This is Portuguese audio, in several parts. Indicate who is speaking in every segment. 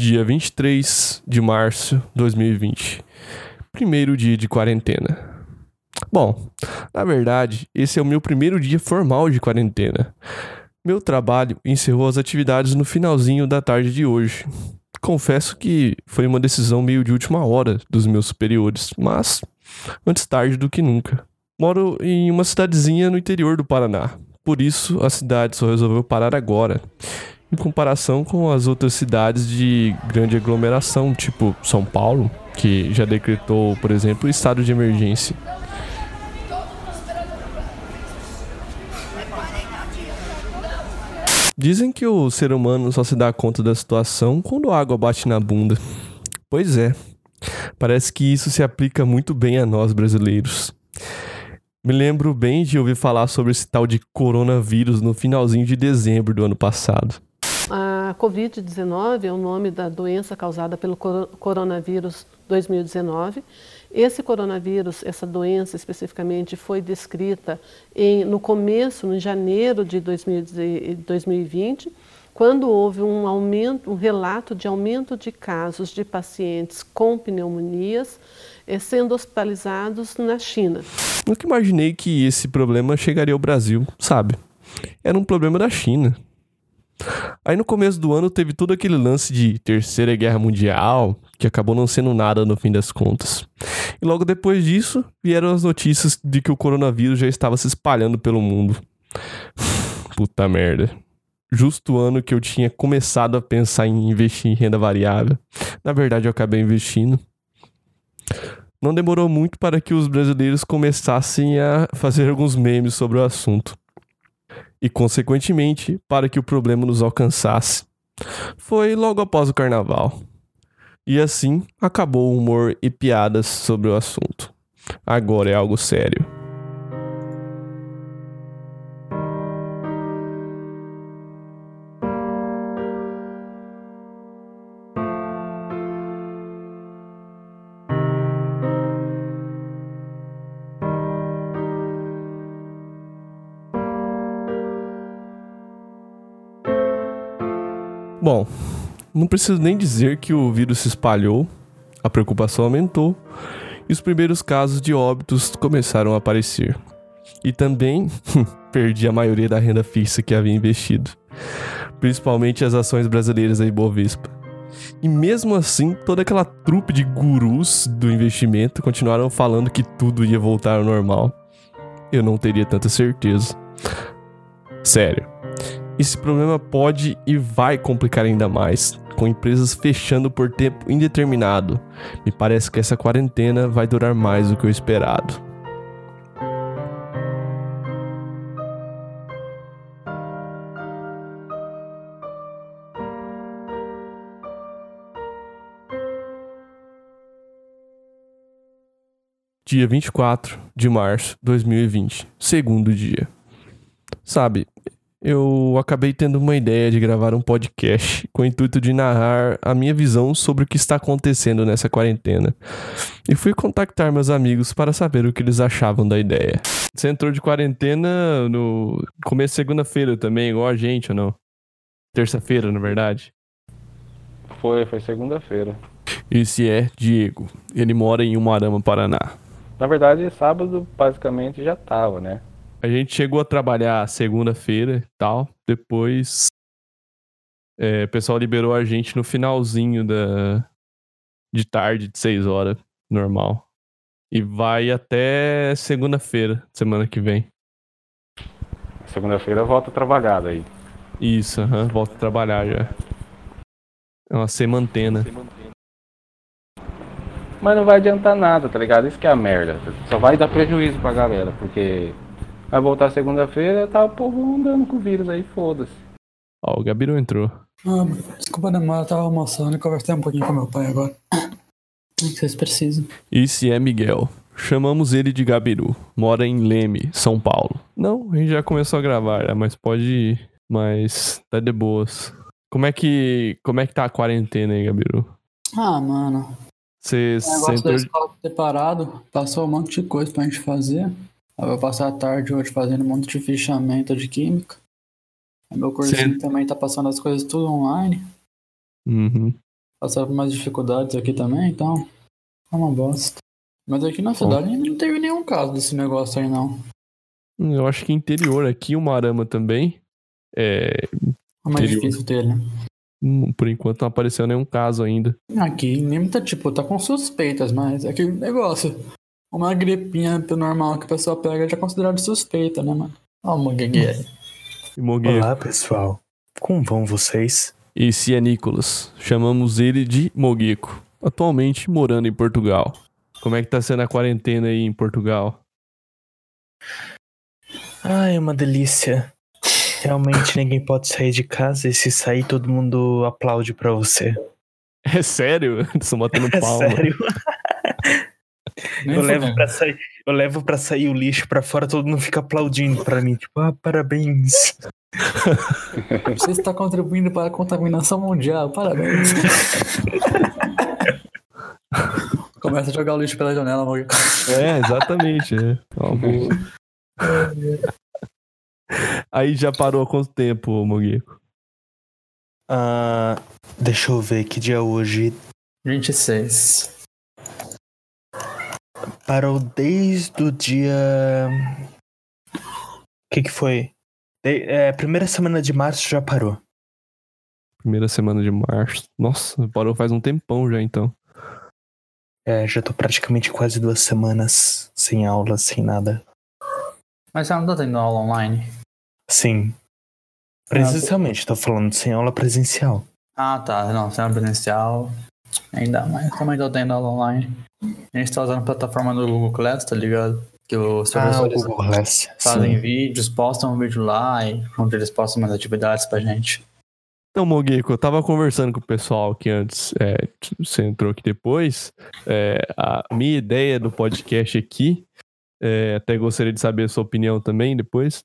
Speaker 1: Dia 23 de março de 2020. Primeiro dia de quarentena. Bom, na verdade, esse é o meu primeiro dia formal de quarentena. Meu trabalho encerrou as atividades no finalzinho da tarde de hoje. Confesso que foi uma decisão meio de última hora dos meus superiores, mas antes tarde do que nunca. Moro em uma cidadezinha no interior do Paraná, por isso a cidade só resolveu parar agora, em comparação com as outras cidades de grande aglomeração, tipo São Paulo, que já decretou, por exemplo, estado de emergência. Dizem que o ser humano só se dá conta da situação quando a água bate na bunda. Pois é, parece que isso se aplica muito bem a nós brasileiros. Me lembro bem de ouvir falar sobre esse tal de coronavírus no finalzinho de dezembro do ano passado.
Speaker 2: A Covid-19 é o nome da doença causada pelo coronavírus 2019. Esse coronavírus, essa doença especificamente, foi descrita em, no começo, no janeiro de 2020, quando houve um aumento, um relato de aumento de casos de pacientes com pneumonias eh, sendo hospitalizados na China.
Speaker 1: Nunca imaginei que esse problema chegaria ao Brasil, sabe? Era um problema da China. Aí no começo do ano teve todo aquele lance de Terceira Guerra Mundial, que acabou não sendo nada no fim das contas. E logo depois disso, vieram as notícias de que o coronavírus já estava se espalhando pelo mundo. Puta merda. Justo o ano que eu tinha começado a pensar em investir em renda variável. Na verdade, eu acabei investindo. Não demorou muito para que os brasileiros começassem a fazer alguns memes sobre o assunto e, consequentemente, para que o problema nos alcançasse. Foi logo após o carnaval. E assim acabou o humor e piadas sobre o assunto. Agora é algo sério. Bom, não preciso nem dizer que o vírus se espalhou, a preocupação aumentou e os primeiros casos de óbitos começaram a aparecer. E também perdi a maioria da renda fixa que havia investido, principalmente as ações brasileiras da Ibovespa. E mesmo assim, toda aquela trupe de gurus do investimento continuaram falando que tudo ia voltar ao normal. Eu não teria tanta certeza. Sério, esse problema pode e vai complicar ainda mais, com empresas fechando por tempo indeterminado. Me parece que essa quarentena vai durar mais do que o esperado. Dia 24 de março de 2020, segundo dia. Sabe, eu acabei tendo uma ideia de gravar um podcast com o intuito de narrar a minha visão sobre o que está acontecendo nessa quarentena. E fui contactar meus amigos para saber o que eles achavam da ideia. Você entrou de quarentena no começo de segunda-feira também, igual a gente ou não? Terça-feira, na verdade?
Speaker 3: Foi, foi segunda-feira.
Speaker 1: Esse é Diego. Ele mora em Umarama, Paraná.
Speaker 3: Na verdade, sábado basicamente já tava, né?
Speaker 1: A gente chegou a trabalhar segunda-feira e tal. Depois é, o pessoal liberou a gente no finalzinho da de tarde, de 6 horas, normal. E vai até segunda-feira, semana que vem.
Speaker 3: Segunda-feira volta a trabalhar daí.
Speaker 1: Isso, uhum, volta a trabalhar já. É uma semantena.
Speaker 3: Mas não vai adiantar nada, tá ligado? Isso que é a merda. Só vai dar prejuízo pra galera, porque Vai voltar segunda-feira, tá o povo andando com o vírus aí, foda-se.
Speaker 1: Ó, o Gabiru entrou.
Speaker 4: Ah, desculpa demora, tava almoçando e conversei um pouquinho com meu pai agora. O que vocês precisam?
Speaker 1: Esse é Miguel. Chamamos ele de Gabiru. Mora em Leme, São Paulo. Não, a gente já começou a gravar, né? mas pode ir. Mas tá de boas. Como é que, como é que tá a quarentena aí, Gabiru?
Speaker 4: Ah, mano.
Speaker 1: Você
Speaker 4: entrou... escola preparado, passou um monte de coisa pra gente fazer. Eu vou passar a tarde hoje fazendo um monte de fichamento de química. Meu cursinho também tá passando as coisas tudo online.
Speaker 1: Uhum.
Speaker 4: Passaram por mais dificuldades aqui também, então. É uma bosta. Mas aqui na cidade não teve nenhum caso desse negócio aí, não.
Speaker 1: Eu acho que interior aqui, o Marama também. É,
Speaker 4: É mais
Speaker 1: Interior.
Speaker 4: difícil ter, né?
Speaker 1: hum, por enquanto não apareceu nenhum caso ainda.
Speaker 4: Aqui, nem tá, tipo, tá com suspeitas, mas é aquele negócio. Uma gripinha normal que a pessoa pega já é considerado suspeita, né, mano? Ó.
Speaker 1: E Mogueiro.
Speaker 5: Olá, pessoal. Como vão vocês?
Speaker 1: Esse é Nicolas. Chamamos ele de Moguico. Atualmente morando em Portugal. Como é que tá sendo a quarentena aí em Portugal?
Speaker 5: Ai, uma delícia. Realmente ninguém pode sair de casa e se sair todo mundo aplaude pra você.
Speaker 1: É sério? Eles estão batendo
Speaker 5: É
Speaker 1: palma.
Speaker 5: sério.
Speaker 4: Nem
Speaker 5: Eu levo, pra sair, eu levo pra sair o lixo pra fora, todo mundo fica aplaudindo pra mim. Tipo, ah, parabéns.
Speaker 4: Você está contribuindo para a contaminação mundial, parabéns. Começa a jogar o lixo pela janela, amor.
Speaker 1: É, exatamente. É. Uma boa. Aí já parou há quanto tempo, Moguico?
Speaker 5: Ah, deixa eu ver que dia é hoje.
Speaker 4: 26.
Speaker 5: Parou desde o dia. O que que foi? De- é, primeira semana de março já parou.
Speaker 1: Primeira semana de março. Nossa, parou faz um tempão já então.
Speaker 5: É, já tô praticamente quase duas semanas sem aula, sem nada.
Speaker 4: Mas você não tá tendo aula online?
Speaker 5: Sim. Presencialmente, tô falando sem aula presencial.
Speaker 4: Ah, tá. Não, você é presencial. Ainda mais. Também tô tendo aula online. A gente tá usando a plataforma do Google Class, tá ligado? Que os
Speaker 5: Ah, o
Speaker 4: professores
Speaker 5: Google Class.
Speaker 4: fazem
Speaker 5: Sim.
Speaker 4: vídeos, postam um vídeo lá e onde eles postam mais atividades pra gente.
Speaker 1: Então, Moguico, eu tava conversando com o pessoal aqui antes, é, você entrou aqui depois. É, a minha ideia do podcast aqui, é, até gostaria de saber a sua opinião também depois,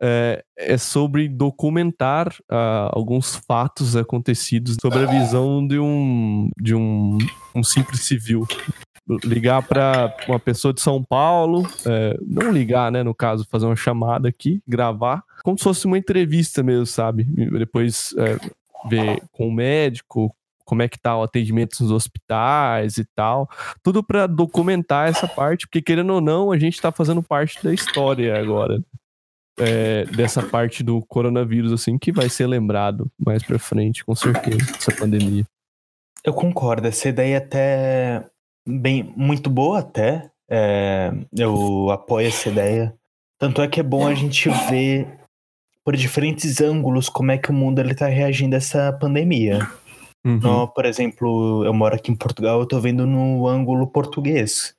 Speaker 1: é, é sobre documentar ah, alguns fatos acontecidos sobre a visão de um, de um, um simples civil. Ligar para uma pessoa de São Paulo, é, não ligar, né, no caso, fazer uma chamada aqui, gravar, como se fosse uma entrevista mesmo, sabe? Depois é, ver com o médico como é que tá o atendimento nos hospitais e tal. Tudo para documentar essa parte, porque querendo ou não, a gente tá fazendo parte da história agora. É, dessa parte do coronavírus, assim, que vai ser lembrado mais pra frente, com certeza, essa pandemia.
Speaker 5: Eu concordo, essa ideia é até bem muito boa até. É, eu apoio essa ideia. Tanto é que é bom a gente ver por diferentes ângulos como é que o mundo ele tá reagindo a essa pandemia.
Speaker 1: Uhum.
Speaker 5: No, por exemplo, eu moro aqui em Portugal, eu tô vendo no ângulo português.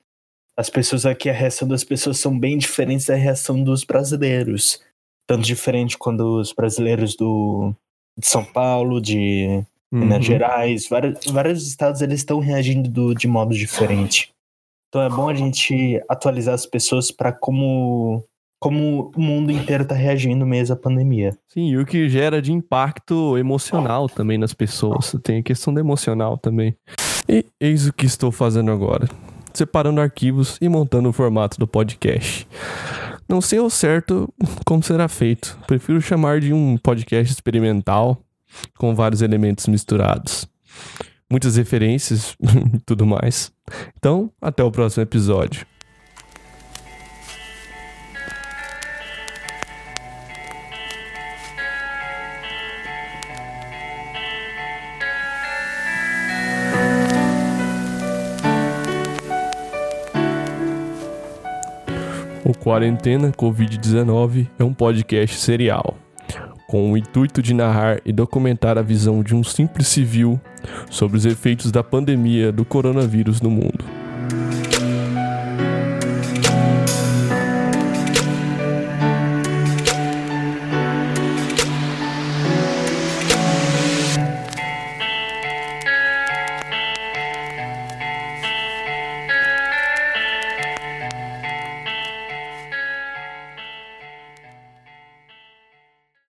Speaker 5: As pessoas aqui, a reação das pessoas são bem diferentes da reação dos brasileiros. Tanto diferente quando os brasileiros do, de São Paulo, de Minas
Speaker 1: Uhum.
Speaker 5: Gerais, vários, vários estados eles estão reagindo do- de modo diferente. Então é bom a gente atualizar as pessoas para como como o mundo inteiro está reagindo mesmo à pandemia.
Speaker 1: Sim, e o que gera de impacto emocional também nas pessoas. Tem a questão do emocional também. E eis o que estou fazendo agora: separando arquivos e montando o formato do podcast. Não sei ao certo como será feito. Prefiro chamar de um podcast experimental com vários elementos misturados. Muitas referências e tudo mais. Então, até o próximo episódio. O Quarentena Covid-19 é um podcast serial, com o intuito de narrar e documentar a visão de um simples civil sobre os efeitos da pandemia do coronavírus no mundo.